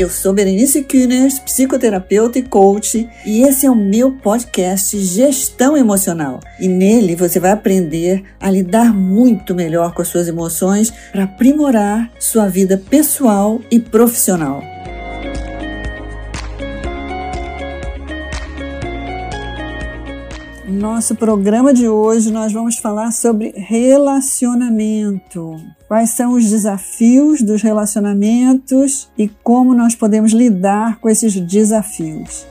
Eu sou Berenice Kühners, psicoterapeuta e coach, e esse é o meu podcast Gestão Emocional. E nele você vai aprender a lidar muito melhor com as suas emoções para aprimorar sua vida pessoal e profissional. Nosso programa de hoje nós vamos falar sobre relacionamento. Quais são os desafios dos relacionamentos e como nós podemos lidar com esses desafios.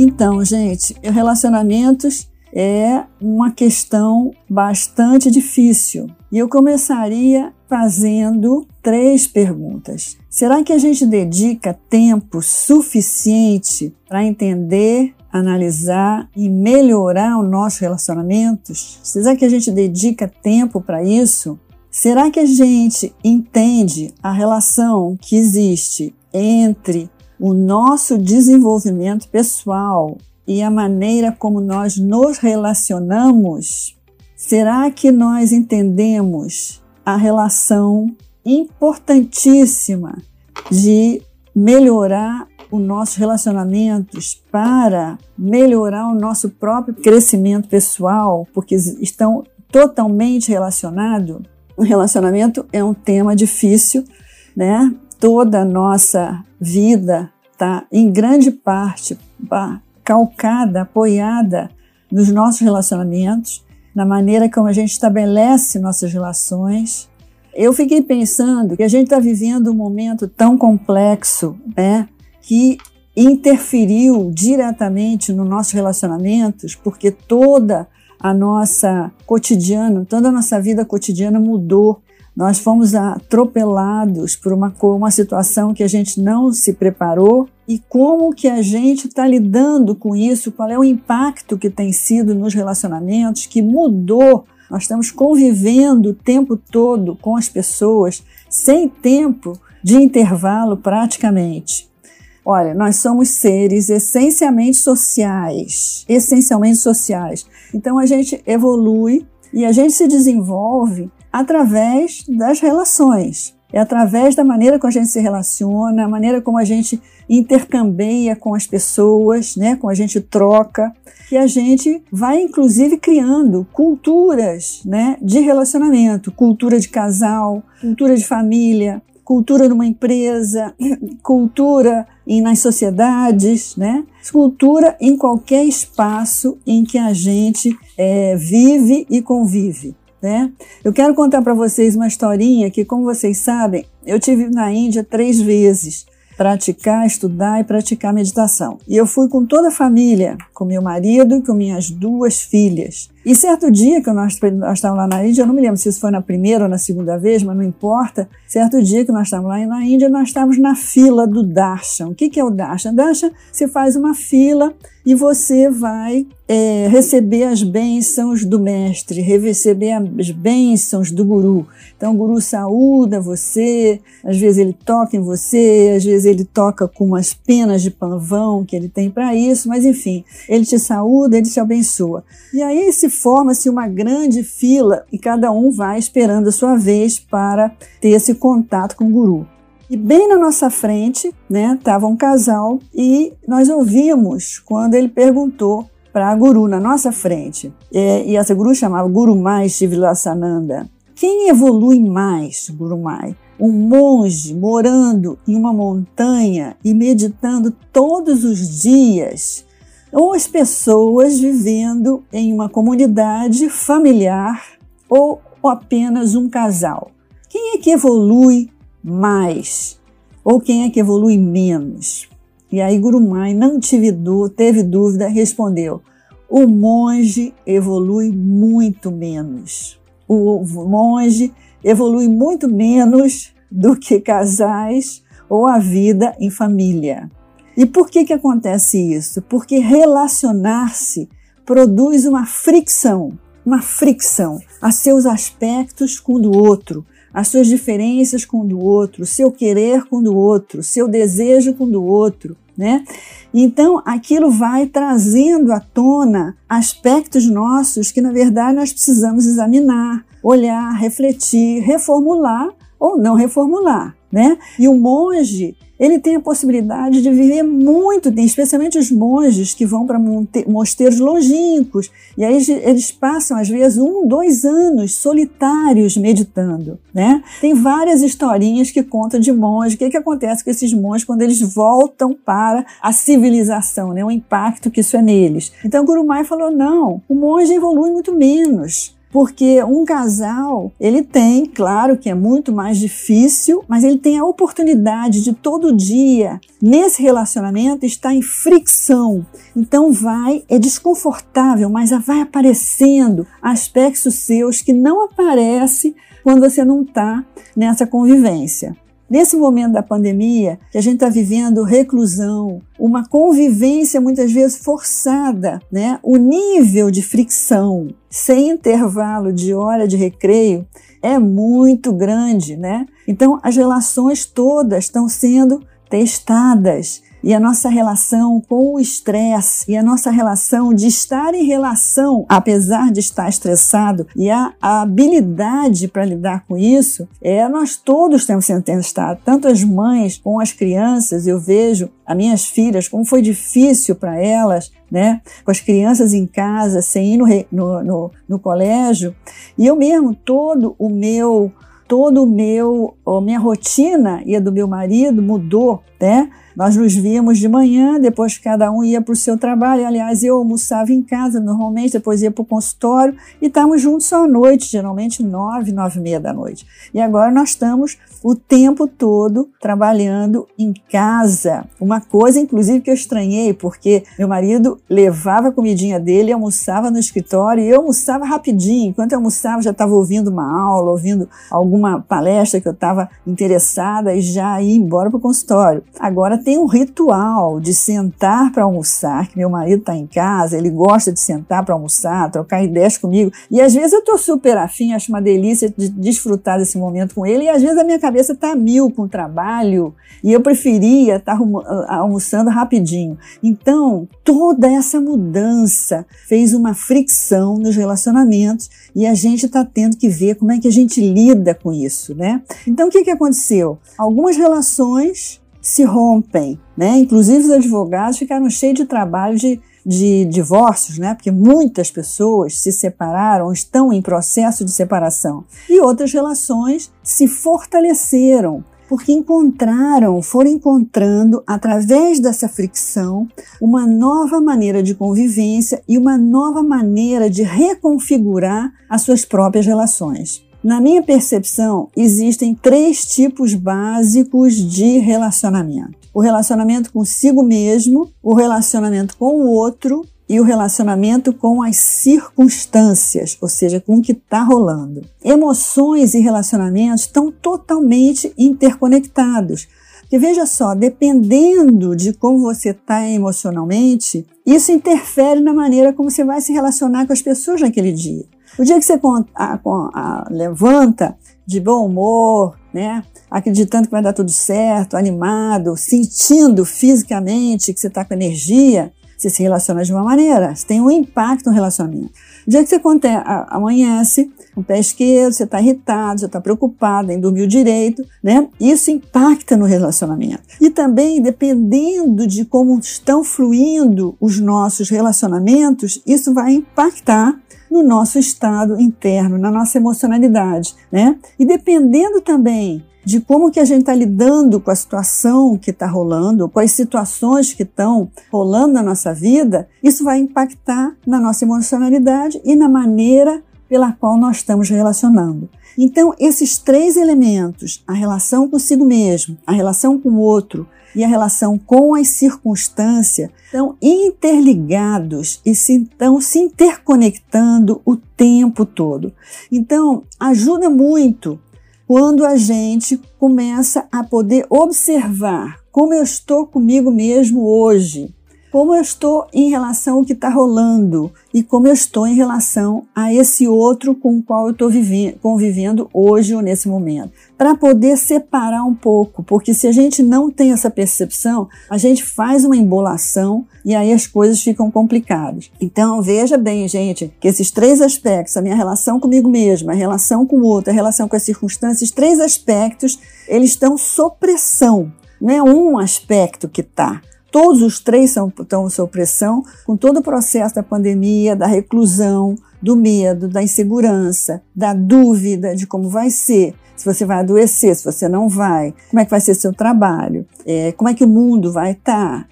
Então, gente, relacionamentos é uma questão bastante difícil. E eu começaria fazendo três perguntas. Será que a gente dedica tempo suficiente para entender, analisar e melhorar os nossos relacionamentos? Será que a gente dedica tempo para isso? Será que a gente entende a relação que existe entre o nosso desenvolvimento pessoal e a maneira como nós nos relacionamos, será que nós entendemos a relação importantíssima de melhorar os nossos relacionamentos para melhorar o nosso próprio crescimento pessoal, porque estão totalmente relacionados? O relacionamento é um tema difícil, né? Toda a nossa vida está, em grande parte, calcada, apoiada nos nossos relacionamentos, na maneira como a gente estabelece nossas relações. Eu fiquei pensando que a gente está vivendo um momento tão complexo, né, que interferiu diretamente nos nossos relacionamentos, porque toda a nossa cotidiano, toda a nossa vida cotidiana mudou nós fomos atropelados por uma, uma situação que a gente não se preparou e como que a gente está lidando com isso, qual é o impacto que tem sido nos relacionamentos, que mudou. Nós estamos convivendo o tempo todo com as pessoas, sem tempo de intervalo praticamente. Olha, nós somos seres essencialmente sociais, essencialmente sociais. Então a gente evolui e a gente se desenvolve através das relações. É através da maneira como a gente se relaciona, a maneira como a gente intercambia com as pessoas, né, como a gente troca, que a gente vai inclusive criando culturas, né, de relacionamento, cultura de casal, cultura de família, cultura numa empresa, cultura em, nas sociedades, né? Cultura em qualquer espaço em que a gente é, vive e convive. Né? Eu quero contar para vocês uma historinha que, como vocês sabem, eu tive na Índia três vezes praticar, estudar e praticar meditação. E eu fui com toda a família, com meu marido e com minhas duas filhas. E certo dia que nós, nós estávamos lá na Índia, eu não me lembro se isso foi na primeira ou na segunda vez, mas não importa. Certo dia que nós estávamos lá na Índia, nós estávamos na fila do darshan. O que, que é o darshan? Darshan, você faz uma fila e você vai é, receber as bênçãos do mestre, receber as bênçãos do guru. Então, o guru saúda você, às vezes ele toca em você, às vezes ele toca com umas penas de panvão que ele tem para isso, mas enfim, ele te saúda, ele te abençoa. E aí se forma-se uma grande fila e cada um vai esperando a sua vez para ter esse contato com o guru. E bem na nossa frente, né, estava um casal e nós ouvimos quando ele perguntou para a guru na nossa frente. E, e essa guru chamava Guru Mai Shivilasananda. Quem evolui mais, Guru Mai? Um monge morando em uma montanha e meditando todos os dias, ou as pessoas vivendo em uma comunidade familiar, ou apenas um casal? Quem é que evolui mais ou quem é que evolui menos? E aí Gurumai não teve dúvida, respondeu: o monge evolui muito menos. O monge evolui muito menos do que casais ou a vida em família. E por que, que acontece isso? Porque relacionar-se produz uma fricção, uma fricção a seus aspectos com o do outro, as suas diferenças com o do outro, seu querer com o do outro, seu desejo com o do outro, né? Então, aquilo vai trazendo à tona aspectos nossos que, na verdade, nós precisamos examinar, olhar, refletir, reformular ou não reformular, né? E o monge, ele tem a possibilidade de viver muito tempo, especialmente os monges que vão para mosteiros longínquos, e aí eles passam, às vezes, um, dois anos solitários meditando. Né? Tem várias historinhas que contam de monges, o que, que acontece com esses monges quando eles voltam para a civilização, né? o impacto que isso é neles. Então, Guru Mai falou: não, o monge evolui muito menos. Porque um casal, ele tem, claro que é muito mais difícil, mas ele tem a oportunidade de todo dia, nesse relacionamento, estar em fricção. Então vai, é desconfortável, mas vai aparecendo aspectos seus que não aparecem quando você não está nessa convivência. Nesse momento da pandemia, que a gente está vivendo reclusão, uma convivência muitas vezes forçada, né? O nível de fricção sem intervalo de hora de recreio é muito grande, né? Então as relações todas estão sendo testadas e a nossa relação com o estresse e a nossa relação de estar em relação, apesar de estar estressado, e a, a habilidade para lidar com isso, é nós todos temos sendo testados, tanto as mães com as crianças, eu vejo as minhas filhas, como foi difícil para elas, né, com as crianças em casa, sem ir no, no, no, no colégio, e eu mesmo, todo o meu todo o meu, minha rotina e a do meu marido mudou, né? Nós nos víamos de manhã, depois cada um ia para o seu trabalho. Aliás, eu almoçava em casa normalmente, depois ia para o consultório e estávamos juntos à noite, geralmente nove, nove e meia da noite. E agora nós estamos o tempo todo trabalhando em casa. Uma coisa, inclusive, que eu estranhei, porque meu marido levava a comidinha dele, almoçava no escritório e eu almoçava rapidinho. Enquanto eu almoçava, já estava ouvindo uma aula, ouvindo alguma palestra que eu estava interessada e já ia embora para o consultório. Agora tem um ritual de sentar para almoçar, que meu marido está em casa, ele gosta de sentar para almoçar, trocar ideias comigo. E às vezes eu estou super afim, acho uma delícia de desfrutar desse momento com ele, e às vezes a minha cabeça está mil com o trabalho, e eu preferia estar tá ah, almoçando rapidinho. Então, toda essa mudança fez uma fricção nos relacionamentos e a gente está tendo que ver como é que a gente lida com isso, né? Então, o que, que aconteceu? Algumas relações se rompem, né? Inclusive os advogados ficaram cheios de trabalho de, de divórcios, né? Porque muitas pessoas se separaram, estão em processo de separação. E outras relações se fortaleceram porque encontraram, foram encontrando através dessa fricção uma nova maneira de convivência e uma nova maneira de reconfigurar as suas próprias relações. Na minha percepção, existem três tipos básicos de relacionamento: o relacionamento consigo mesmo, o relacionamento com o outro e o relacionamento com as circunstâncias, ou seja, com o que está rolando. Emoções e relacionamentos estão totalmente interconectados. Porque veja só, dependendo de como você está emocionalmente, isso interfere na maneira como você vai se relacionar com as pessoas naquele dia. O dia que você levanta de bom humor, né? Acreditando que vai dar tudo certo, animado, sentindo fisicamente que você está com energia, você se relaciona de uma maneira, você tem um impacto no relacionamento. O dia que você amanhece, o pé esquerdo, você está irritado, você está preocupado, nem dormiu direito, né? Isso impacta no relacionamento. E também, dependendo de como estão fluindo os nossos relacionamentos, isso vai impactar no nosso estado interno, na nossa emocionalidade, né? E dependendo também de como que a gente está lidando com a situação que está rolando, com as situações que estão rolando na nossa vida, isso vai impactar na nossa emocionalidade e na maneira pela qual nós estamos relacionando. Então, esses três elementos, a relação consigo mesmo, a relação com o outro e a relação com as circunstâncias estão interligados e se, estão se interconectando o tempo todo. Então, ajuda muito quando a gente começa a poder observar como eu estou comigo mesmo hoje, como eu estou em relação ao que está rolando e como eu estou em relação a esse outro com o qual eu estou convivendo hoje ou nesse momento. Para poder separar um pouco, porque se a gente não tem essa percepção, a gente faz uma embolação e aí as coisas ficam complicadas. Então veja bem, gente, que esses três aspectos, a minha relação comigo mesma, a relação com o outro, a relação com as circunstâncias, esses três aspectos, eles estão sob pressão. Não é um aspecto que está. Todos os três são, estão sob pressão, com todo o processo da pandemia, da reclusão, do medo, da insegurança, da dúvida de como vai ser, se você vai adoecer, se você não vai, como é que vai ser seu trabalho, é, como é que o mundo vai estar, tá,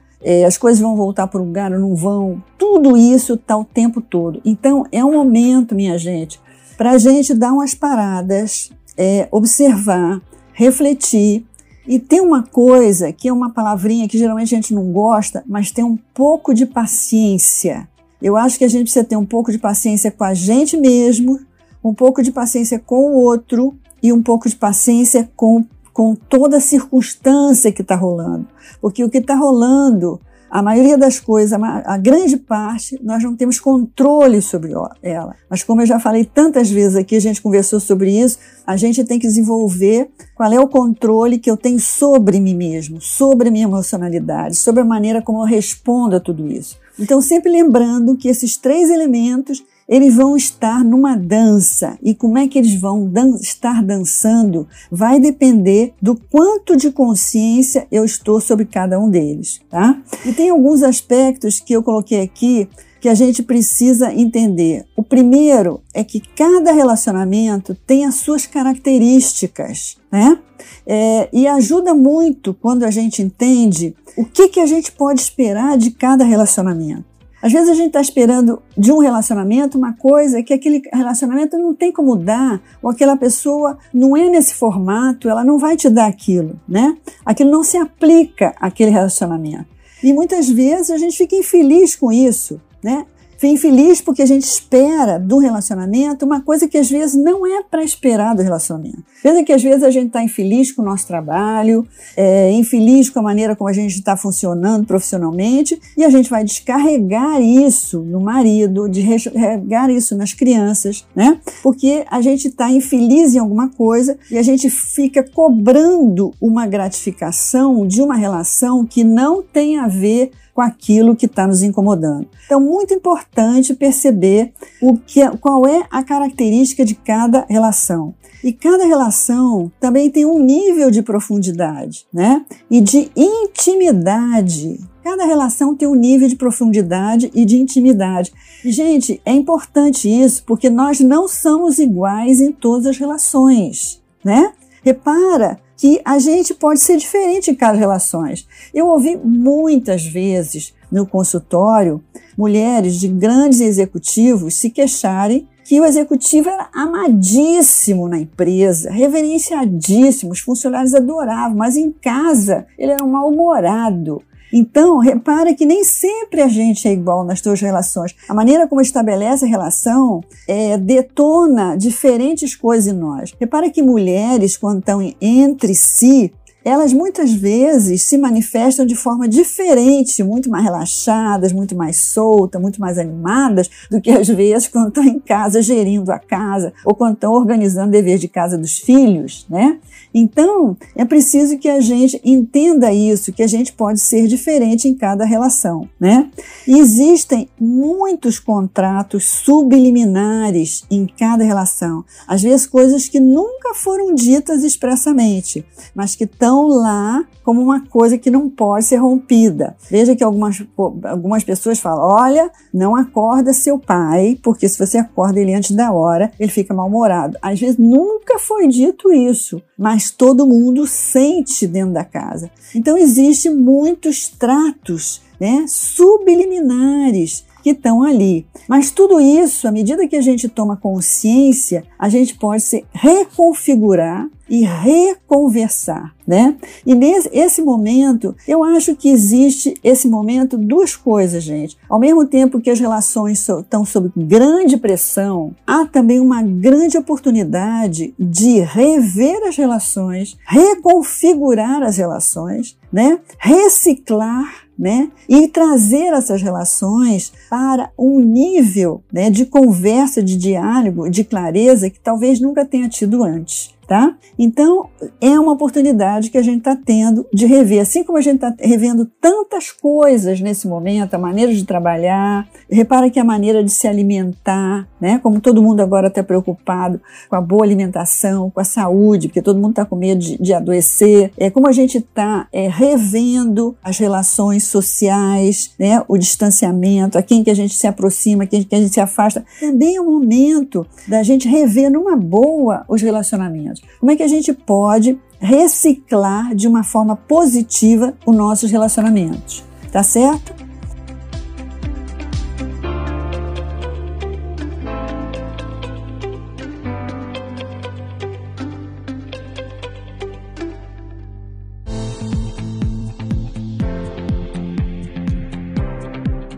as coisas vão voltar para o lugar ou não vão. Tudo isso está o tempo todo. Então, é um momento, minha gente, para a gente dar umas paradas, é, observar, refletir e tem uma coisa que é uma palavrinha que geralmente a gente não gosta, mas tem um pouco de paciência. Eu acho que a gente precisa ter um pouco de paciência com a gente mesmo, um pouco de paciência com o outro e um pouco de paciência com, com toda a circunstância que está rolando. Porque o que está rolando a maioria das coisas, a grande parte, nós não temos controle sobre ela. Mas como eu já falei tantas vezes aqui, a gente conversou sobre isso, a gente tem que desenvolver qual é o controle que eu tenho sobre mim mesmo, sobre a minha emocionalidade, sobre a maneira como eu respondo a tudo isso. Então, sempre lembrando que esses três elementos eles vão estar numa dança. E como é que eles vão dan estar dançando vai depender do quanto de consciência eu estou sobre cada um deles, tá? E tem alguns aspectos que eu coloquei aqui que a gente precisa entender. O primeiro é que cada relacionamento tem as suas características, né? É, e ajuda muito quando a gente entende o que, que a gente pode esperar de cada relacionamento. Às vezes a gente está esperando de um relacionamento uma coisa que aquele relacionamento não tem como dar, ou aquela pessoa não é nesse formato, ela não vai te dar aquilo, né? Aquilo não se aplica àquele relacionamento. E muitas vezes a gente fica infeliz com isso, né? Fico infeliz porque a gente espera do relacionamento uma coisa que às vezes não é para esperar do relacionamento. Veja que às vezes a gente está infeliz com o nosso trabalho, é, infeliz com a maneira como a gente está funcionando profissionalmente e a gente vai descarregar isso no marido, descarregar isso nas crianças, né? Porque a gente está infeliz em alguma coisa e a gente fica cobrando uma gratificação de uma relação que não tem a ver com aquilo que está nos incomodando. Então, muito importante perceber o que, qual é a característica de cada relação. E cada relação também tem um nível de profundidade, né? E de intimidade. Cada relação tem um nível de profundidade e de intimidade. E, gente, é importante isso porque nós não somos iguais em todas as relações, né? Repara que a gente pode ser diferente em cada relações. Eu ouvi muitas vezes no consultório mulheres de grandes executivos se queixarem que o executivo era amadíssimo na empresa, reverenciadíssimo, os funcionários adoravam, mas em casa ele era um mal-humorado, então, repara que nem sempre a gente é igual nas suas relações. A maneira como estabelece a relação é, detona diferentes coisas em nós. Repara que mulheres, quando estão entre si, elas muitas vezes se manifestam de forma diferente, muito mais relaxadas, muito mais soltas, muito mais animadas do que às vezes quando estão em casa gerindo a casa ou quando estão organizando dever de casa dos filhos, né? Então, é preciso que a gente entenda isso, que a gente pode ser diferente em cada relação, né? Existem muitos contratos subliminares em cada relação, às vezes coisas que nunca foram ditas expressamente, mas que estão estão lá como uma coisa que não pode ser rompida. Veja que algumas, algumas pessoas falam: olha, não acorda seu pai, porque se você acorda ele antes da hora, ele fica mal-humorado. Às vezes nunca foi dito isso, mas todo mundo sente dentro da casa. Então existe muitos tratos né, subliminares que estão ali. Mas tudo isso, à medida que a gente toma consciência, a gente pode se reconfigurar e reconversar, né? E nesse esse momento, eu acho que existe esse momento duas coisas, gente. Ao mesmo tempo que as relações estão sob grande pressão, há também uma grande oportunidade de rever as relações, reconfigurar as relações, né? Reciclar né? E trazer essas relações para um nível né, de conversa, de diálogo, de clareza que talvez nunca tenha tido antes tá? Então, é uma oportunidade que a gente está tendo de rever. Assim como a gente está revendo tantas coisas nesse momento, a maneira de trabalhar, repara que a maneira de se alimentar, né? Como todo mundo agora está preocupado com a boa alimentação, com a saúde, porque todo mundo está com medo de, de, adoecer. É como a gente está é, revendo as relações sociais, né? O distanciamento, a quem que a gente se aproxima, a quem que a gente se afasta. Também é o momento da gente rever numa boa os relacionamentos. Como é que a gente pode reciclar de uma forma positiva os nossos relacionamentos? Tá certo?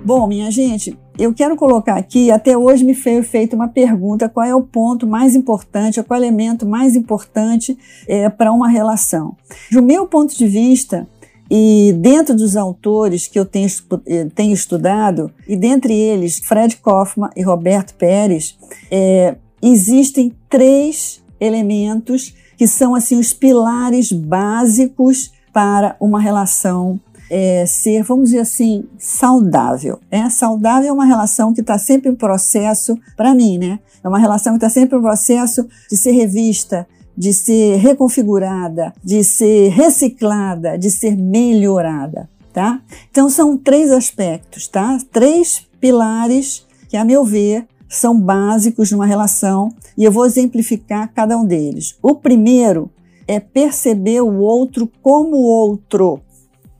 Bom, minha gente, eu quero colocar aqui, até hoje me foi feita uma pergunta: qual é o ponto mais importante, qual é o elemento mais importante é, para uma relação? Do meu ponto de vista, e dentro dos autores que eu tenho, eh, tenho estudado, e dentre eles Fred Kaufman e Roberto Pérez, é, existem três elementos que são assim os pilares básicos para uma relação é, ser, vamos dizer assim, saudável. Né? Saudável é uma relação que está sempre em processo, para mim, né? É uma relação que está sempre em processo de ser revista, de ser reconfigurada, de ser reciclada, de ser melhorada, tá? Então são três aspectos, tá? Três pilares que, a meu ver, são básicos numa relação e eu vou exemplificar cada um deles. O primeiro é perceber o outro como outro.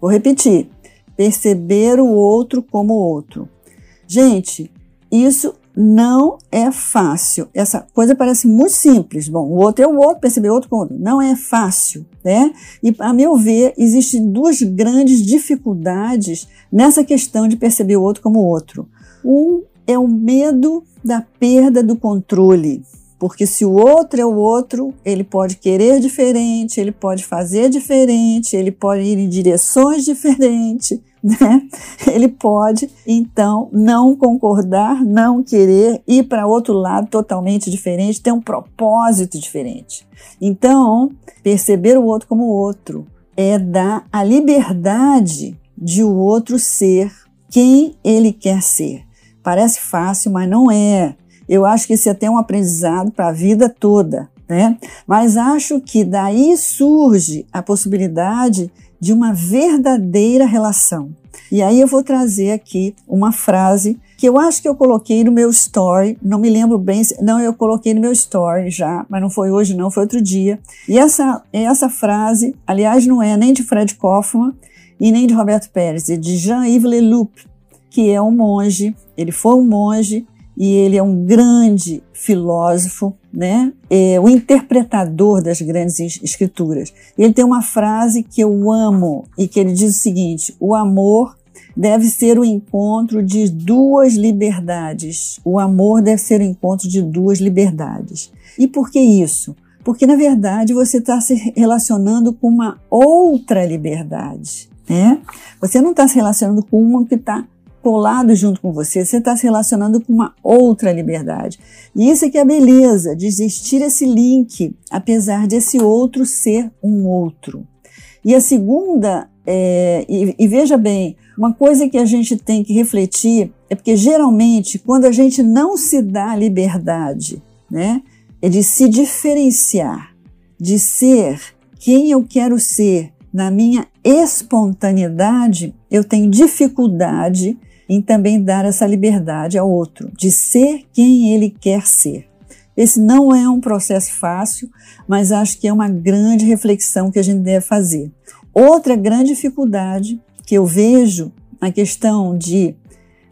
Vou repetir: perceber o outro como outro. Gente, isso não é fácil. Essa coisa parece muito simples. Bom, o outro é o outro, perceber o outro como outro. Não é fácil, né? E, a meu ver, existem duas grandes dificuldades nessa questão de perceber o outro como outro. Um é o medo da perda do controle. Porque se o outro é o outro, ele pode querer diferente, ele pode fazer diferente, ele pode ir em direções diferentes, né? Ele pode, então, não concordar, não querer ir para outro lado totalmente diferente, ter um propósito diferente. Então, perceber o outro como outro é dar a liberdade de o outro ser quem ele quer ser. Parece fácil, mas não é. Eu acho que isso é até um aprendizado para a vida toda, né? Mas acho que daí surge a possibilidade de uma verdadeira relação. E aí eu vou trazer aqui uma frase que eu acho que eu coloquei no meu story, não me lembro bem, não, eu coloquei no meu story já, mas não foi hoje não, foi outro dia. E essa, essa frase, aliás, não é nem de Fred Kaufman e nem de Roberto Pérez, é de Jean-Yves Leloup, que é um monge, ele foi um monge e ele é um grande filósofo, né? É o interpretador das grandes escrituras. Ele tem uma frase que eu amo e que ele diz o seguinte: o amor deve ser o encontro de duas liberdades. O amor deve ser o encontro de duas liberdades. E por que isso? Porque na verdade você está se relacionando com uma outra liberdade, né? Você não está se relacionando com uma que está colado junto com você, você está se relacionando com uma outra liberdade. E isso é que é a beleza, de existir esse link, apesar desse outro ser um outro. E a segunda, é, e, e veja bem, uma coisa que a gente tem que refletir é porque geralmente quando a gente não se dá a liberdade, né, é de se diferenciar, de ser quem eu quero ser na minha espontaneidade, eu tenho dificuldade em também dar essa liberdade ao outro, de ser quem ele quer ser. Esse não é um processo fácil, mas acho que é uma grande reflexão que a gente deve fazer. Outra grande dificuldade que eu vejo na questão de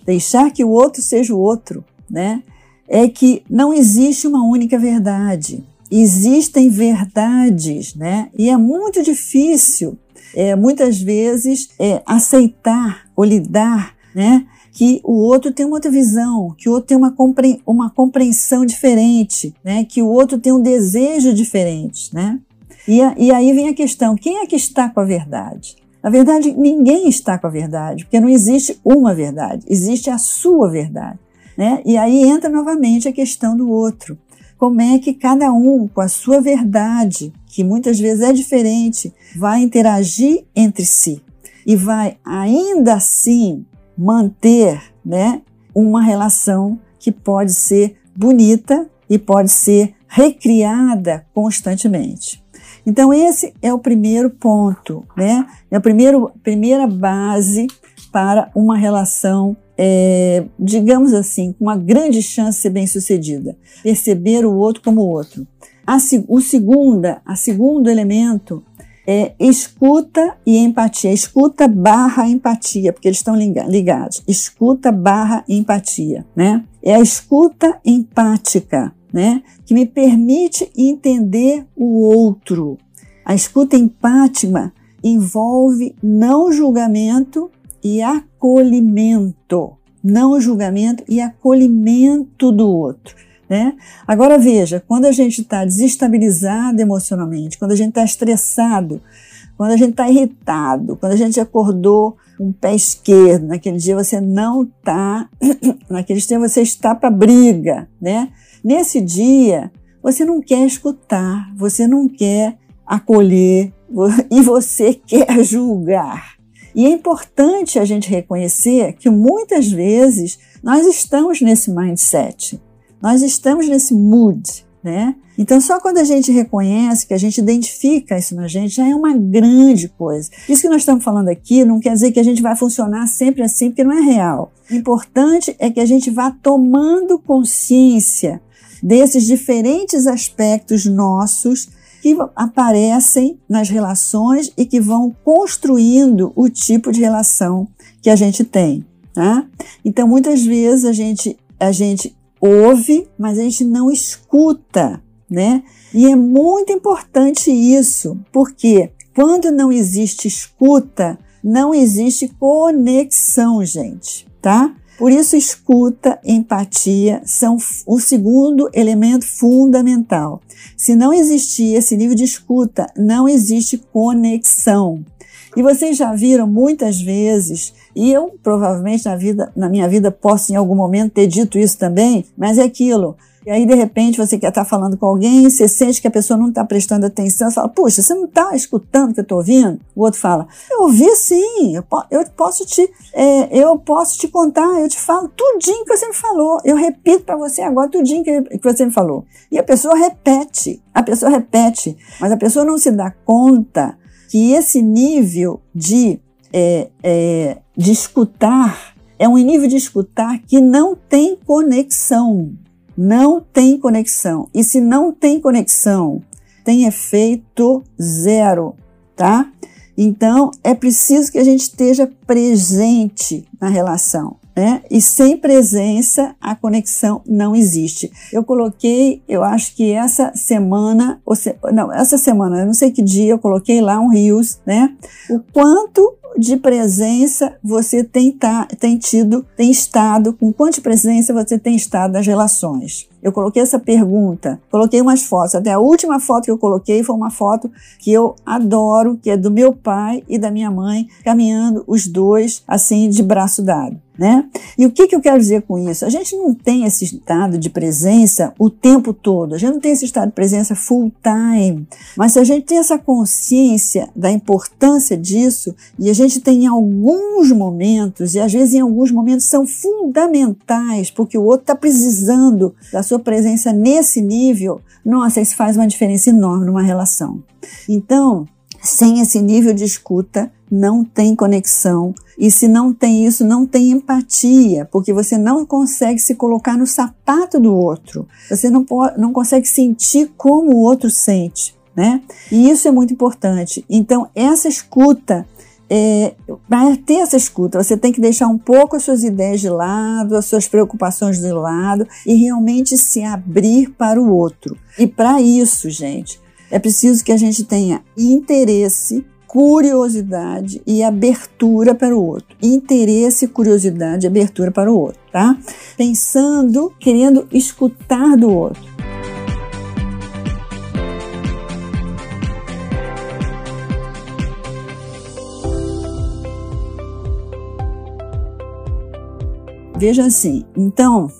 deixar que o outro seja o outro, né, é que não existe uma única verdade. Existem verdades, né? E é muito difícil, é, muitas vezes, é, aceitar ou lidar né? Que o outro tem uma outra visão, que o outro tem uma, compre uma compreensão diferente, né? Que o outro tem um desejo diferente, né? E, a, e aí vem a questão: quem é que está com a verdade? Na verdade, ninguém está com a verdade, porque não existe uma verdade, existe a sua verdade. Né? E aí entra novamente a questão do outro. Como é que cada um, com a sua verdade, que muitas vezes é diferente, vai interagir entre si e vai ainda assim manter né, uma relação que pode ser bonita e pode ser recriada constantemente. Então, esse é o primeiro ponto, né? É a primeiro, primeira base para uma relação, é, digamos assim, com uma grande chance de ser bem sucedida. Perceber o outro como o outro. A, o segunda, a segundo elemento é escuta e empatia. Escuta barra empatia, porque eles estão ligados. Escuta barra empatia, né? É a escuta empática né? Que me permite entender o outro. A escuta empática envolve não julgamento e acolhimento. Não julgamento e acolhimento do outro. Né? Agora veja, quando a gente está desestabilizado emocionalmente, quando a gente está estressado, quando a gente está irritado, quando a gente acordou o pé esquerdo, naquele dia você não está, naquele dia você está para briga, né? Nesse dia, você não quer escutar, você não quer acolher e você quer julgar. E é importante a gente reconhecer que muitas vezes nós estamos nesse mindset, nós estamos nesse mood, né? Então, só quando a gente reconhece, que a gente identifica isso na gente, já é uma grande coisa. Isso que nós estamos falando aqui não quer dizer que a gente vai funcionar sempre assim, porque não é real. O importante é que a gente vá tomando consciência desses diferentes aspectos nossos que aparecem nas relações e que vão construindo o tipo de relação que a gente tem. Tá? Então, muitas vezes a gente, a gente ouve, mas a gente não escuta, né? E é muito importante isso, porque quando não existe escuta, não existe conexão, gente, tá? Por isso, escuta, empatia são o segundo elemento fundamental. Se não existir esse nível de escuta, não existe conexão. E vocês já viram muitas vezes, e eu provavelmente na, vida, na minha vida posso em algum momento ter dito isso também, mas é aquilo. E aí, de repente, você quer estar falando com alguém, você sente que a pessoa não está prestando atenção, você fala, puxa, você não está escutando o que eu estou ouvindo? O outro fala, eu ouvi sim, eu, eu, posso te, é, eu posso te contar, eu te falo tudinho que você me falou, eu repito para você agora tudinho que, que você me falou. E a pessoa repete, a pessoa repete, mas a pessoa não se dá conta que esse nível de, é, é, de escutar é um nível de escutar que não tem conexão não tem conexão. E se não tem conexão, tem efeito zero, tá? Então é preciso que a gente esteja presente na relação. Né? E sem presença a conexão não existe. Eu coloquei, eu acho que essa semana, não, essa semana, eu não sei que dia, eu coloquei lá um rios, né? O quanto de presença você tem, tá, tem tido, tem estado, com quanto de presença você tem estado nas relações? Eu coloquei essa pergunta, coloquei umas fotos. Até a última foto que eu coloquei foi uma foto que eu adoro, que é do meu pai e da minha mãe, caminhando os dois assim de braço dado. Né? E o que, que eu quero dizer com isso? A gente não tem esse estado de presença o tempo todo, a gente não tem esse estado de presença full time, mas se a gente tem essa consciência da importância disso, e a gente tem em alguns momentos, e às vezes em alguns momentos são fundamentais, porque o outro está precisando da sua presença nesse nível, nossa, isso faz uma diferença enorme numa relação. Então, sem esse nível de escuta, não tem conexão. E se não tem isso, não tem empatia, porque você não consegue se colocar no sapato do outro. Você não, pode, não consegue sentir como o outro sente, né? E isso é muito importante. Então, essa escuta, é, para ter essa escuta, você tem que deixar um pouco as suas ideias de lado, as suas preocupações de lado e realmente se abrir para o outro. E para isso, gente, é preciso que a gente tenha interesse, curiosidade e abertura para o outro. Interesse, curiosidade e abertura para o outro, tá? Pensando, querendo escutar do outro. Veja assim, então,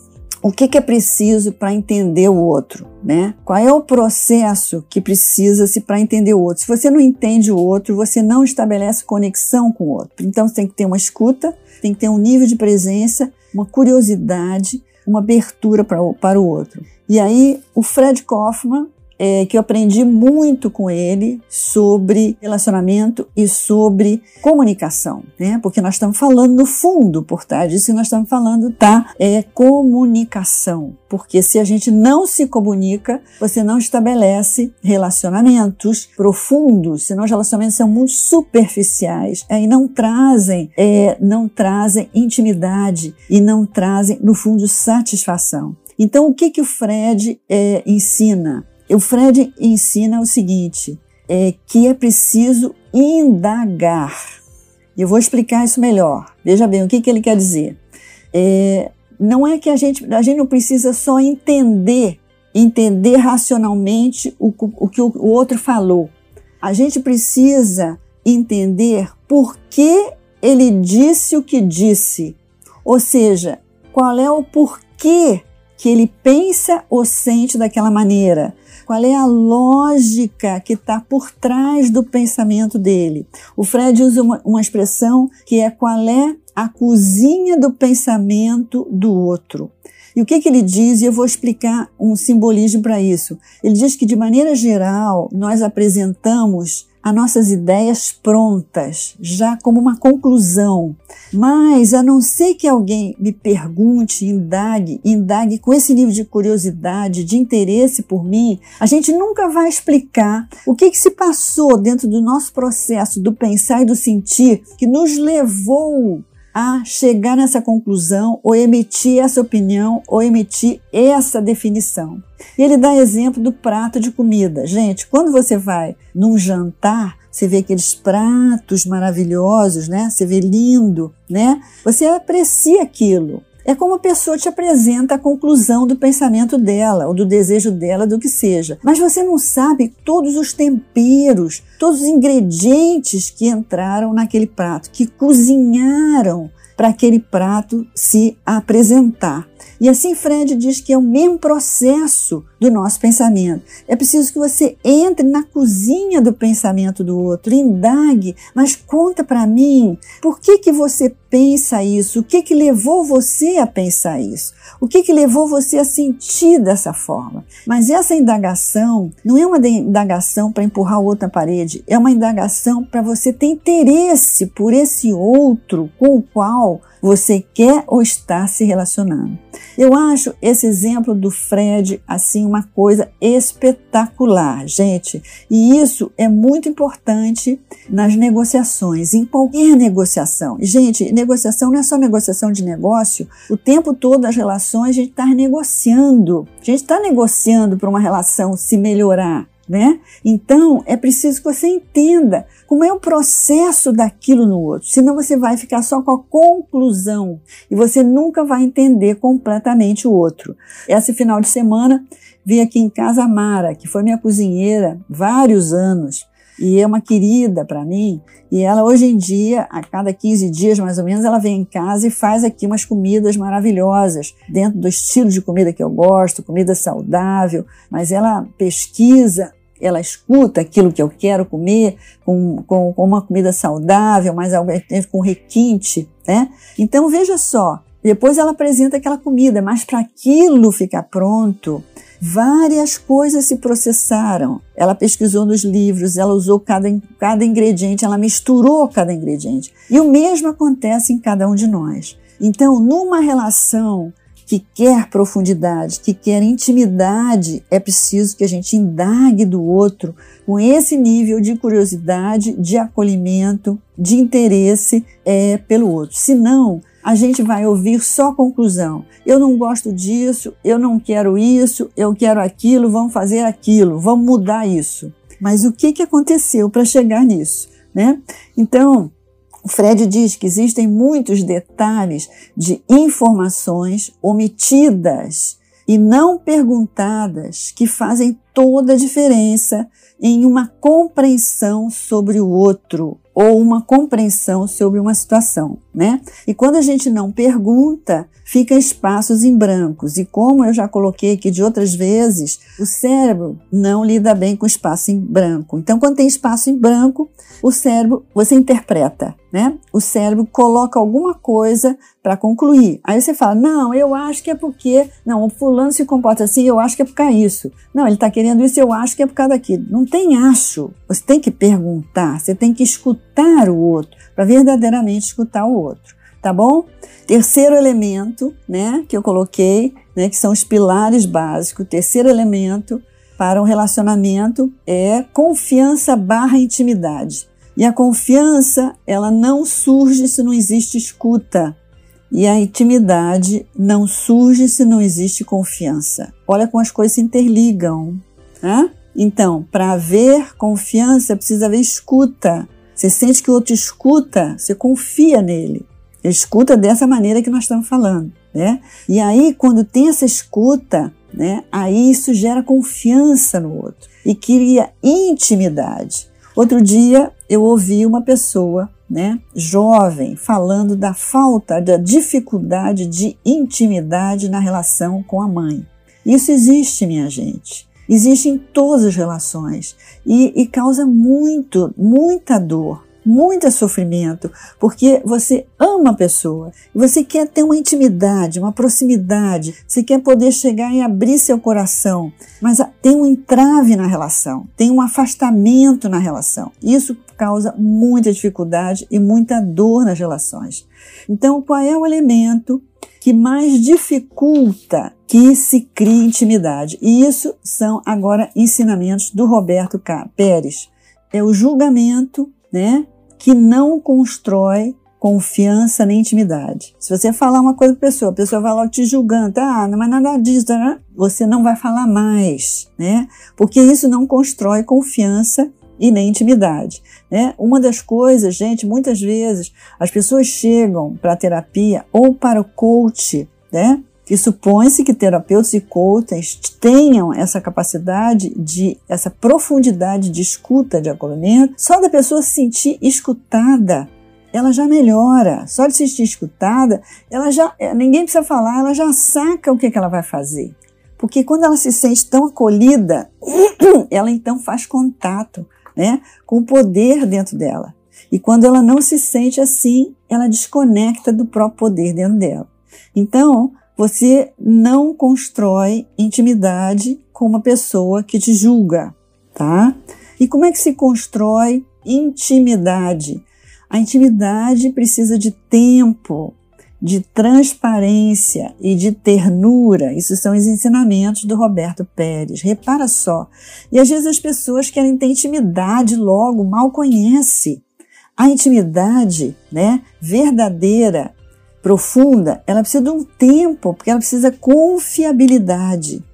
o que, que é preciso para entender o outro, né? Qual é o processo que precisa-se para entender o outro? Se você não entende o outro, você não estabelece conexão com o outro. Então você tem que ter uma escuta, tem que ter um nível de presença, uma curiosidade, uma abertura para o, para o outro. E aí o Fred Kaufman é, que eu aprendi muito com ele sobre relacionamento e sobre comunicação, né? Porque nós estamos falando no fundo, por trás disso nós estamos falando, tá? É comunicação. Porque se a gente não se comunica, você não estabelece relacionamentos profundos, senão os relacionamentos são muito superficiais é, e não trazem, é, não trazem intimidade e não trazem, no fundo, satisfação. Então, o que, que o Fred é, ensina? O Fred ensina o seguinte, é que é preciso indagar. Eu vou explicar isso melhor. Veja bem, o que, que ele quer dizer? É, não é que a gente, a gente não precisa só entender, entender racionalmente o, o que o outro falou. A gente precisa entender por que ele disse o que disse. Ou seja, qual é o porquê que ele pensa ou sente daquela maneira. Qual é a lógica que está por trás do pensamento dele? O Fred usa uma, uma expressão que é qual é a cozinha do pensamento do outro. E o que, que ele diz? E eu vou explicar um simbolismo para isso. Ele diz que, de maneira geral, nós apresentamos as nossas ideias prontas, já como uma conclusão. Mas, a não ser que alguém me pergunte, indague, indague com esse nível de curiosidade, de interesse por mim, a gente nunca vai explicar o que, que se passou dentro do nosso processo do pensar e do sentir que nos levou a chegar nessa conclusão ou emitir essa opinião ou emitir essa definição. E ele dá exemplo do prato de comida. Gente, quando você vai num jantar, você vê aqueles pratos maravilhosos, né? Você vê lindo, né? Você aprecia aquilo. É como a pessoa te apresenta a conclusão do pensamento dela, ou do desejo dela, do que seja. Mas você não sabe todos os temperos, todos os ingredientes que entraram naquele prato, que cozinharam para aquele prato se apresentar. E assim Fred diz que é o mesmo processo do nosso pensamento. É preciso que você entre na cozinha do pensamento do outro, indague, mas conta para mim, por que que você pensa isso? O que que levou você a pensar isso? O que que levou você a sentir dessa forma? Mas essa indagação não é uma indagação para empurrar o outro na parede, é uma indagação para você ter interesse por esse outro com o qual você quer ou está se relacionando. Eu acho esse exemplo do Fred assim uma coisa espetacular, gente. E isso é muito importante nas negociações, em qualquer negociação. Gente, negociação não é só negociação de negócio. O tempo todo nas relações a gente está negociando. A gente está negociando para uma relação se melhorar né? Então, é preciso que você entenda como é o processo daquilo no outro, senão você vai ficar só com a conclusão e você nunca vai entender completamente o outro. Esse final de semana, vi aqui em casa a Mara, que foi minha cozinheira vários anos e é uma querida para mim. E ela hoje em dia, a cada 15 dias mais ou menos, ela vem em casa e faz aqui umas comidas maravilhosas, dentro do estilo de comida que eu gosto, comida saudável, mas ela pesquisa ela escuta aquilo que eu quero comer com, com, com uma comida saudável, mas com requinte, né? Então veja só, depois ela apresenta aquela comida, mas para aquilo ficar pronto, várias coisas se processaram. Ela pesquisou nos livros, ela usou cada, cada ingrediente, ela misturou cada ingrediente. E o mesmo acontece em cada um de nós. Então, numa relação que quer profundidade, que quer intimidade, é preciso que a gente indague do outro com esse nível de curiosidade, de acolhimento, de interesse é, pelo outro. Senão, a gente vai ouvir só conclusão. Eu não gosto disso, eu não quero isso, eu quero aquilo, vamos fazer aquilo, vamos mudar isso. Mas o que, que aconteceu para chegar nisso? Né? Então, o Fred diz que existem muitos detalhes de informações omitidas e não perguntadas que fazem toda a diferença em uma compreensão sobre o outro ou uma compreensão sobre uma situação, né? E quando a gente não pergunta, fica espaços em brancos. E como eu já coloquei aqui de outras vezes, o cérebro não lida bem com espaço em branco. Então, quando tem espaço em branco, o cérebro, você interpreta, né? O cérebro coloca alguma coisa para concluir. Aí você fala: "Não, eu acho que é porque, não, o fulano se comporta assim, eu acho que é por causa disso. Não, ele está querendo isso, eu acho que é por causa daquilo". Não tem acho. Você tem que perguntar, você tem que escutar o outro para verdadeiramente escutar o outro, tá bom? Terceiro elemento, né, que eu coloquei, né, que são os pilares básicos. Terceiro elemento para um relacionamento é confiança barra intimidade. E a confiança, ela não surge se não existe escuta. E a intimidade não surge se não existe confiança. Olha como as coisas se interligam. Né? Então, para haver confiança, precisa haver escuta. Você sente que o outro escuta, você confia nele. Ele escuta dessa maneira que nós estamos falando. Né? E aí, quando tem essa escuta, né? Aí isso gera confiança no outro e cria intimidade. Outro dia eu ouvi uma pessoa, né, jovem, falando da falta, da dificuldade de intimidade na relação com a mãe. Isso existe, minha gente. Existe em todas as relações e, e causa muito, muita dor muito sofrimento, porque você ama a pessoa, você quer ter uma intimidade, uma proximidade, você quer poder chegar e abrir seu coração, mas tem um entrave na relação, tem um afastamento na relação. Isso causa muita dificuldade e muita dor nas relações. Então, qual é o elemento que mais dificulta que se crie intimidade? E isso são agora ensinamentos do Roberto Pérez. É o julgamento, né? que não constrói confiança nem intimidade. Se você falar uma coisa para a pessoa, a pessoa vai logo te julgando, ah, não é nada disso, né? você não vai falar mais, né? Porque isso não constrói confiança e nem intimidade. Né? Uma das coisas, gente, muitas vezes as pessoas chegam para a terapia ou para o coach, né? que supõe-se que terapeutas e coaches tenham essa capacidade de, essa profundidade de escuta, de acolhimento, só da pessoa se sentir escutada, ela já melhora. Só de se sentir escutada, ela já, eh, ninguém precisa falar, ela já saca o que, que ela vai fazer. Porque quando ela se sente tão acolhida, ela então faz contato né, com poder dentro dela. E quando ela não se sente assim, ela desconecta do próprio poder dentro dela. Então, você não constrói intimidade com uma pessoa que te julga, tá? E como é que se constrói intimidade? A intimidade precisa de tempo, de transparência e de ternura. Isso são os ensinamentos do Roberto Pérez. Repara só. E às vezes as pessoas querem ter intimidade logo, mal conhece. A intimidade, né, verdadeira, profunda, ela precisa de um tempo, porque ela precisa confiabilidade,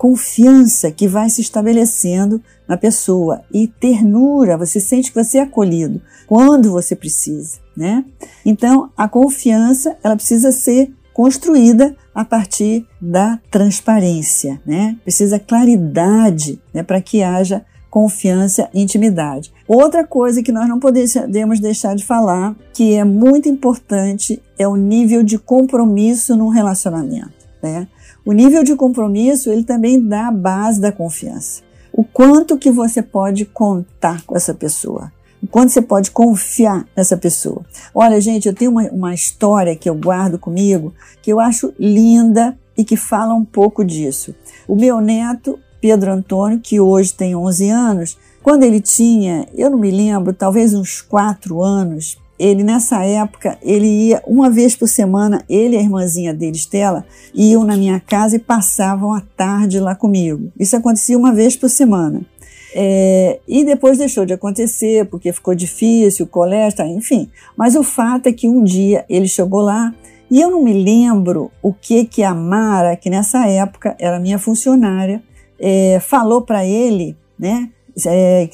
confiança que vai se estabelecendo na pessoa e ternura, você sente que você é acolhido quando você precisa, né? Então, a confiança, ela precisa ser construída a partir da transparência, né? Precisa claridade, né, para que haja confiança e intimidade. Outra coisa que nós não podemos deixar de falar, que é muito importante, é o nível de compromisso num relacionamento. Né? O nível de compromisso ele também dá a base da confiança. O quanto que você pode contar com essa pessoa, o quanto você pode confiar nessa pessoa. Olha, gente, eu tenho uma, uma história que eu guardo comigo que eu acho linda e que fala um pouco disso. O meu neto Pedro Antônio, que hoje tem 11 anos, quando ele tinha, eu não me lembro, talvez uns 4 anos, ele nessa época, ele ia uma vez por semana, ele e a irmãzinha dele, Estela, iam na minha casa e passavam a tarde lá comigo. Isso acontecia uma vez por semana. É, e depois deixou de acontecer porque ficou difícil, o colégio, enfim. Mas o fato é que um dia ele chegou lá e eu não me lembro o que que a Mara, que nessa época era minha funcionária, é, falou para ele, né? É,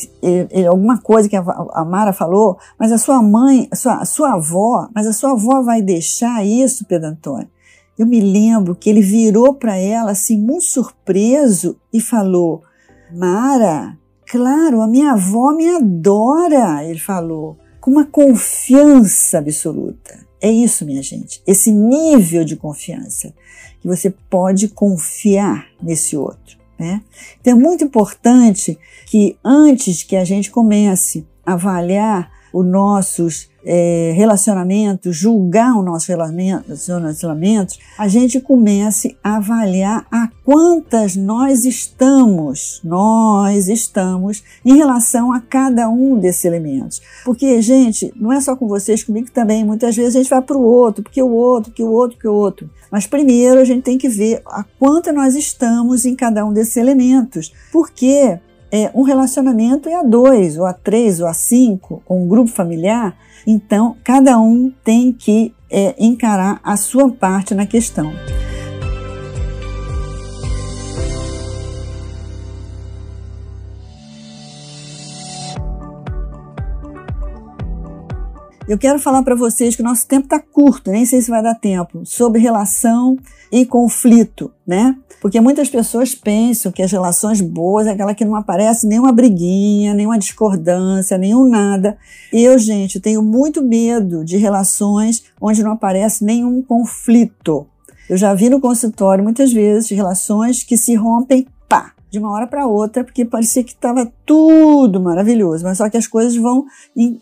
é, alguma coisa que a, a, Mara falou, mas a sua mãe, a sua, a sua avó, mas a sua avó vai deixar isso, Pedro Antônio. Eu me lembro que ele virou para ela assim, muito surpreso, e falou: Mara, claro, a minha avó me adora, ele falou. com uma confiança absoluta. É isso, minha gente. Esse nível de confiança que você pode confiar nesse outro. Né? Então é muito importante que antes que a gente comece a avaliar os nossos é, relacionamentos, julgar os nossos relacionamentos, a gente comece a avaliar a quantas nós estamos, nós estamos em relação a cada um desses elementos. Porque, gente, não é só com vocês, comigo também, muitas vezes a gente vai para o outro, porque o outro, que o outro, que o outro. Mas primeiro a gente tem que ver a quanto nós estamos em cada um desses elementos. Porque é, um relacionamento é a dois, ou a três, ou a cinco, ou um grupo familiar, então cada um tem que é, encarar a sua parte na questão. Eu quero falar para vocês que o nosso tempo está curto, nem sei se vai dar tempo, sobre relação e conflito, né? Porque muitas pessoas pensam que as relações boas é aquela que não aparece nenhuma briguinha, nenhuma discordância, nenhum nada. Eu, gente, tenho muito medo de relações onde não aparece nenhum conflito. Eu já vi no consultório muitas vezes relações que se rompem, de uma hora para outra, porque parecia que estava tudo maravilhoso, mas só que as coisas vão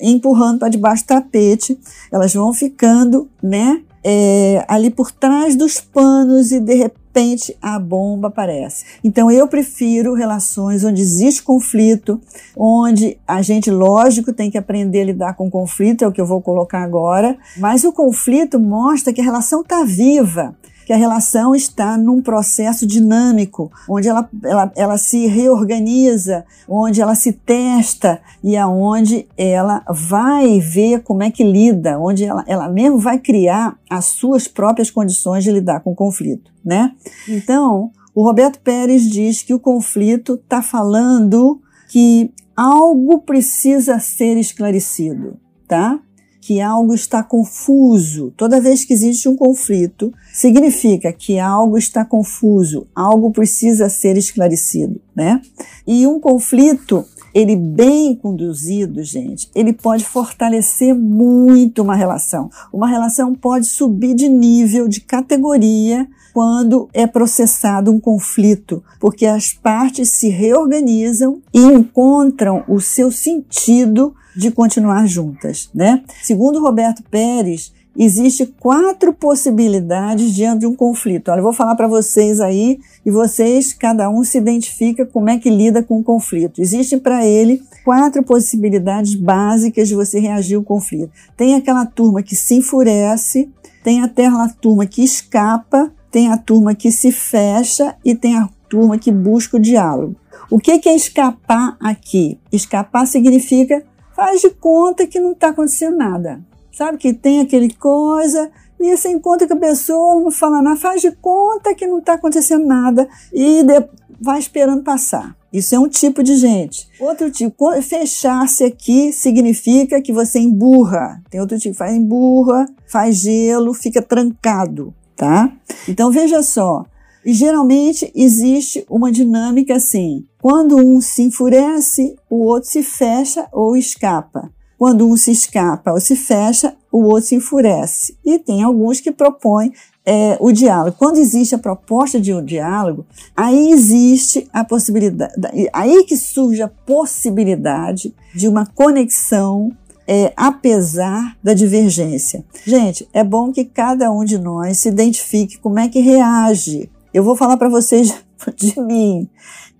empurrando para debaixo do tapete, elas vão ficando, né, é, ali por trás dos panos e de repente a bomba aparece. Então eu prefiro relações onde existe conflito, onde a gente, lógico, tem que aprender a lidar com conflito, é o que eu vou colocar agora, mas o conflito mostra que a relação está viva que a relação está num processo dinâmico, onde ela, ela, ela se reorganiza, onde ela se testa e aonde ela vai ver como é que lida, onde ela, ela mesmo vai criar as suas próprias condições de lidar com o conflito, né? Então, o Roberto Pérez diz que o conflito está falando que algo precisa ser esclarecido, tá? Que algo está confuso. Toda vez que existe um conflito, significa que algo está confuso, algo precisa ser esclarecido, né? E um conflito, ele bem conduzido, gente, ele pode fortalecer muito uma relação. Uma relação pode subir de nível, de categoria, quando é processado um conflito, porque as partes se reorganizam e encontram o seu sentido de continuar juntas, né? Segundo Roberto Pérez, existe quatro possibilidades diante de um conflito. Olha, eu vou falar para vocês aí e vocês, cada um se identifica como é que lida com o conflito. Existem para ele quatro possibilidades básicas de você reagir ao conflito. Tem aquela turma que se enfurece, tem aquela turma que escapa, tem a turma que se fecha e tem a turma que busca o diálogo. O que é escapar aqui? Escapar significa faz de conta que não está acontecendo nada. Sabe que tem aquele coisa e você encontra que a pessoa não fala nada, faz de conta que não está acontecendo nada e de, vai esperando passar. Isso é um tipo de gente. Outro tipo, fechar-se aqui significa que você emburra. Tem outro tipo, faz emburra, faz gelo, fica trancado, tá? Então veja só, e geralmente existe uma dinâmica assim: quando um se enfurece, o outro se fecha ou escapa. Quando um se escapa ou se fecha, o outro se enfurece. E tem alguns que propõem é, o diálogo. Quando existe a proposta de um diálogo, aí existe a possibilidade, aí que surge a possibilidade de uma conexão é, apesar da divergência. Gente, é bom que cada um de nós se identifique como é que reage eu vou falar para vocês de mim.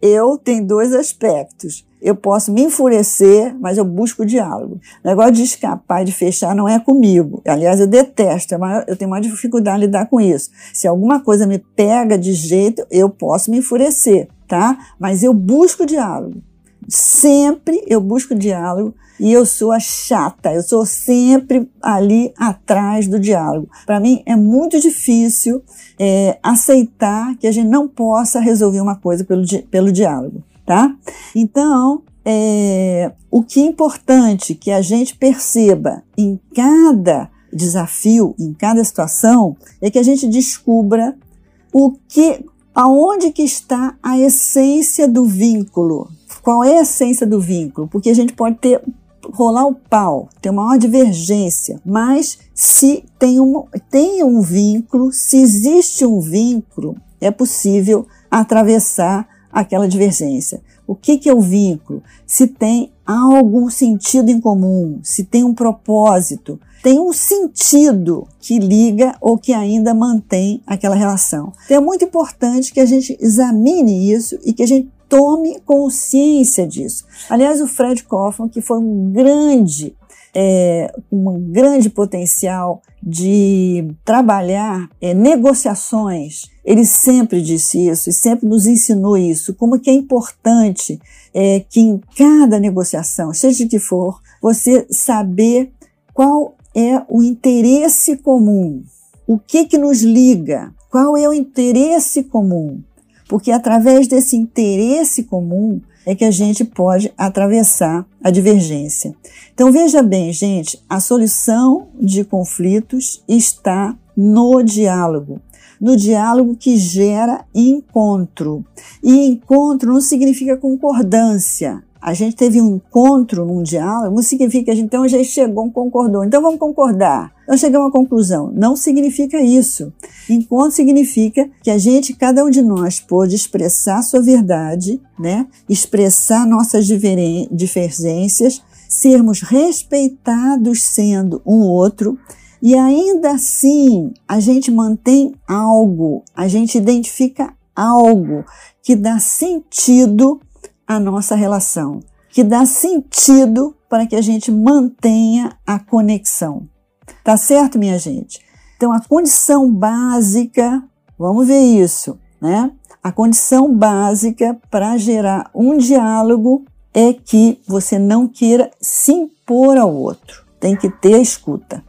Eu tenho dois aspectos. Eu posso me enfurecer, mas eu busco diálogo. O negócio de escapar de fechar não é comigo. Aliás, eu detesto, é eu tenho mais dificuldade em lidar com isso. Se alguma coisa me pega de jeito, eu posso me enfurecer, tá? Mas eu busco diálogo. Sempre eu busco diálogo e eu sou a chata, eu sou sempre ali atrás do diálogo. Para mim é muito difícil é, aceitar que a gente não possa resolver uma coisa pelo, pelo diálogo, tá? Então, é, o que é importante que a gente perceba em cada desafio, em cada situação, é que a gente descubra o que, aonde que está a essência do vínculo. Qual é a essência do vínculo? Porque a gente pode ter rolar o pau, ter uma maior divergência, mas se tem um, tem um vínculo, se existe um vínculo, é possível atravessar aquela divergência. O que, que é o vínculo? Se tem algum sentido em comum, se tem um propósito, tem um sentido que liga ou que ainda mantém aquela relação. Então é muito importante que a gente examine isso e que a gente tome consciência disso. Aliás, o Fred Kaufman, que foi um grande, é, um grande potencial de trabalhar é, negociações, ele sempre disse isso e sempre nos ensinou isso, como que é importante é, que em cada negociação, seja de que for, você saber qual é o interesse comum, o que que nos liga, qual é o interesse comum porque através desse interesse comum é que a gente pode atravessar a divergência. Então veja bem, gente, a solução de conflitos está no diálogo. No diálogo que gera encontro. E encontro não significa concordância a gente teve um encontro num diálogo, não significa que a gente, então a gente chegou, concordou, então vamos concordar. Então chegamos à conclusão. Não significa isso. Encontro significa que a gente, cada um de nós, pôde expressar sua verdade, né? expressar nossas divergências, sermos respeitados sendo um outro, e ainda assim a gente mantém algo, a gente identifica algo que dá sentido a nossa relação, que dá sentido para que a gente mantenha a conexão. Tá certo, minha gente? Então, a condição básica, vamos ver isso, né? A condição básica para gerar um diálogo é que você não queira se impor ao outro. Tem que ter a escuta.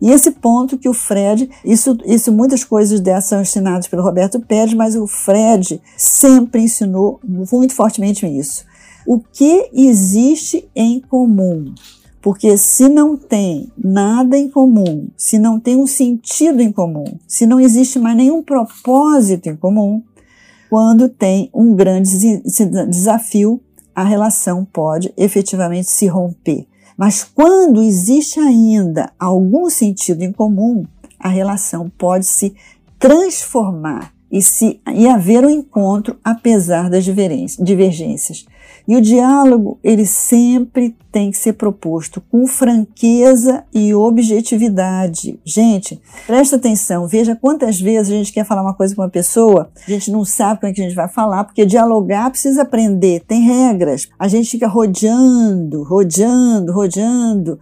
E esse ponto que o Fred, isso, isso muitas coisas dessas são ensinadas pelo Roberto Pérez, mas o Fred sempre ensinou muito fortemente isso. O que existe em comum? Porque se não tem nada em comum, se não tem um sentido em comum, se não existe mais nenhum propósito em comum, quando tem um grande desafio, a relação pode efetivamente se romper. Mas quando existe ainda algum sentido em comum, a relação pode se transformar e, se, e haver um encontro apesar das divergências. E o diálogo, ele sempre tem que ser proposto com franqueza e objetividade. Gente, presta atenção, veja quantas vezes a gente quer falar uma coisa com uma pessoa, a gente não sabe como é que a gente vai falar, porque dialogar precisa aprender, tem regras. A gente fica rodeando, rodeando, rodeando,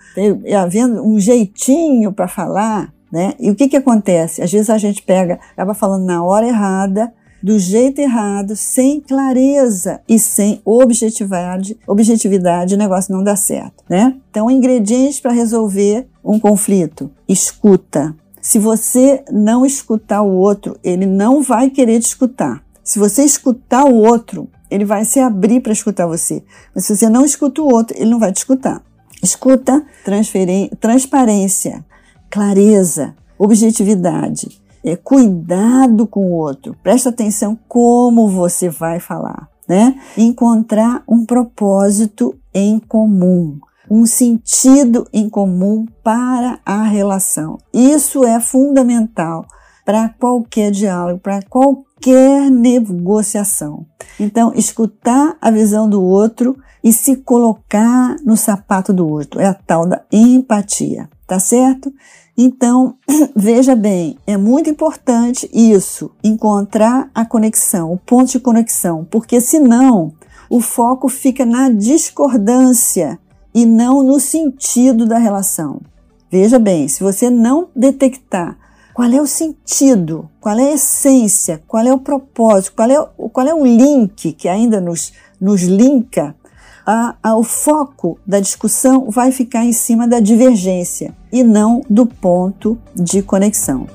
havendo um jeitinho para falar. Né? E o que, que acontece? Às vezes a gente pega, acaba falando na hora errada, do jeito errado, sem clareza e sem objetividade, objetividade, o negócio não dá certo, né? Então, ingredientes para resolver um conflito: escuta. Se você não escutar o outro, ele não vai querer te escutar. Se você escutar o outro, ele vai se abrir para escutar você. Mas se você não escuta o outro, ele não vai te escutar. Escuta, transparência, clareza, objetividade é, cuidado com o outro, presta atenção como você vai falar, né? Encontrar um propósito em comum, um sentido em comum para a relação. Isso é fundamental para qualquer diálogo, para qualquer negociação. Então, escutar a visão do outro e se colocar no sapato do outro é a tal da empatia, tá certo? Então, veja bem, é muito importante isso, encontrar a conexão, o ponto de conexão, porque senão o foco fica na discordância e não no sentido da relação. Veja bem, se você não detectar qual é o sentido, qual é a essência, qual é o propósito, qual é, qual é o link que ainda nos, nos linka a, a, o foco da discussão vai ficar em cima da divergência e não do ponto de conexão.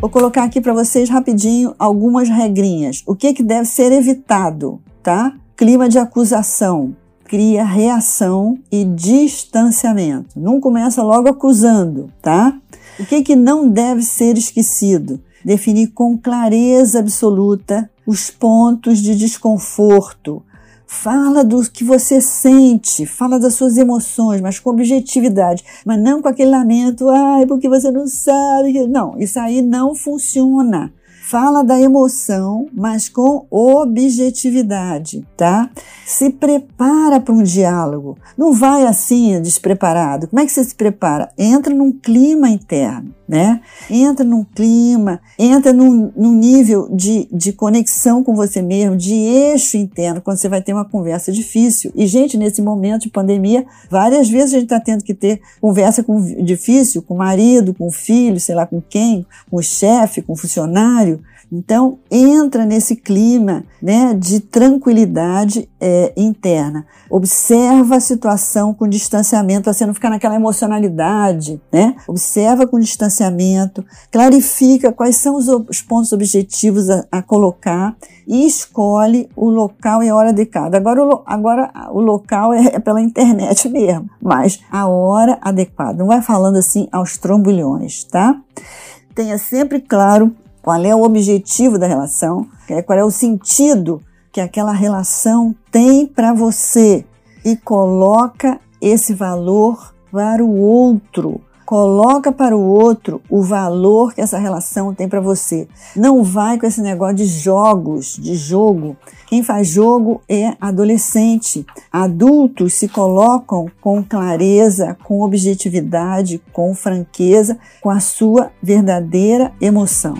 Vou colocar aqui para vocês rapidinho algumas regrinhas. O que, que deve ser evitado, tá? Clima de acusação, cria reação e distanciamento. Não começa logo acusando, tá? O que, que não deve ser esquecido? Definir com clareza absoluta os pontos de desconforto. Fala do que você sente, fala das suas emoções, mas com objetividade, mas não com aquele lamento, ai, porque você não sabe. Não, isso aí não funciona fala da emoção, mas com objetividade, tá? Se prepara para um diálogo. Não vai assim despreparado. Como é que você se prepara? Entra num clima interno né? Entra num clima, entra num, num nível de, de conexão com você mesmo, de eixo interno, quando você vai ter uma conversa difícil. E, gente, nesse momento de pandemia, várias vezes a gente está tendo que ter conversa com, difícil com o marido, com o filho, sei lá com quem, com o chefe, com o funcionário. Então, entra nesse clima né, de tranquilidade é, interna. Observa a situação com distanciamento, você não ficar naquela emocionalidade, né? Observa com distanciamento, clarifica quais são os, os pontos objetivos a, a, colocar e escolhe o local e a hora adequada. Agora, o, agora, o local é, é pela internet mesmo, mas a hora adequada. Não vai falando assim aos trombolhões, tá? Tenha sempre claro qual é o objetivo da relação, é, qual é o sentido que aquela relação tem para você e coloca esse valor para o outro. Coloca para o outro o valor que essa relação tem para você. Não vai com esse negócio de jogos, de jogo. Quem faz jogo é adolescente. Adultos se colocam com clareza, com objetividade, com franqueza, com a sua verdadeira emoção.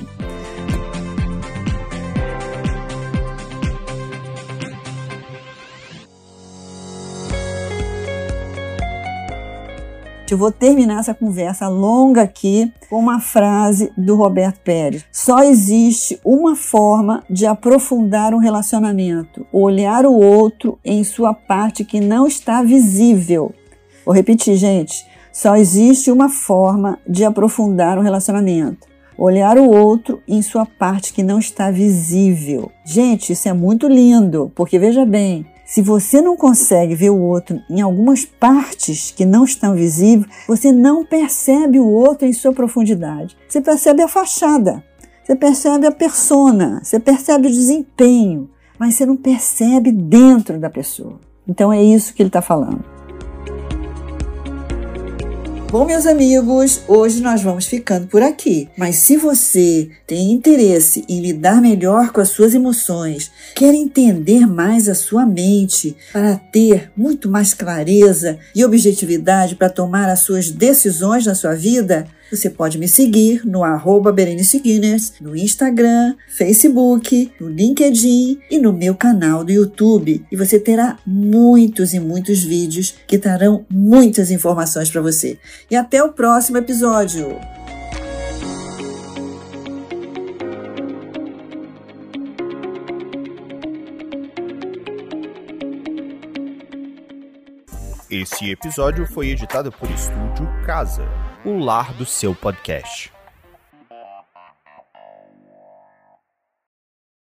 Eu vou terminar essa conversa longa aqui com uma frase do Roberto Pérez. Só existe uma forma de aprofundar um relacionamento: olhar o outro em sua parte que não está visível. Vou repetir, gente. Só existe uma forma de aprofundar um relacionamento olhar o outro em sua parte que não está visível. Gente, isso é muito lindo, porque veja bem, se você não consegue ver o outro em algumas partes que não estão visíveis, você não percebe o outro em sua profundidade. Você percebe a fachada, você percebe a persona, você percebe o desempenho, mas você não percebe dentro da pessoa. Então é isso que ele está falando. Bom, meus amigos, hoje nós vamos ficando por aqui. Mas se você tem interesse em lidar melhor com as suas emoções, quer entender mais a sua mente para ter muito mais clareza e objetividade para tomar as suas decisões na sua vida, você pode me seguir no arroba Berenice Guinness, no Instagram, Facebook, no LinkedIn e no meu canal do YouTube. E você terá muitos e muitos vídeos que trarão muitas informações para você. E até o próximo episódio! Esse episódio foi editado por Estúdio Casa o lar do seu podcast.